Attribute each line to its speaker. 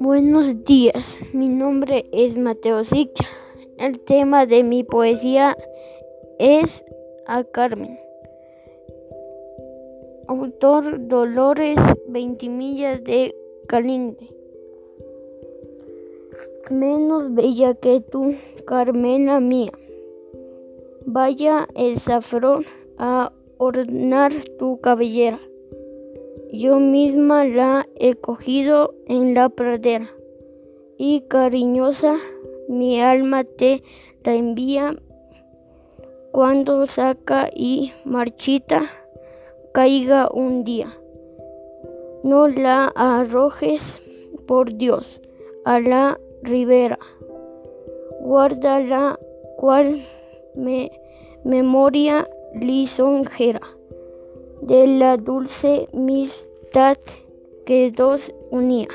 Speaker 1: Buenos días, mi nombre es Mateo Sicha. El tema de mi poesía es a Carmen. Autor Dolores Veintimillas de Calinde. Menos bella que tú, Carmena mía. Vaya el zafrón a ornar tu cabellera. Yo misma la he cogido en la pradera y cariñosa mi alma te la envía cuando saca y marchita caiga un día. No la arrojes, por Dios, a la ribera. Guárdala cual me, memoria lisonjera de la dulce amistad que dos unía.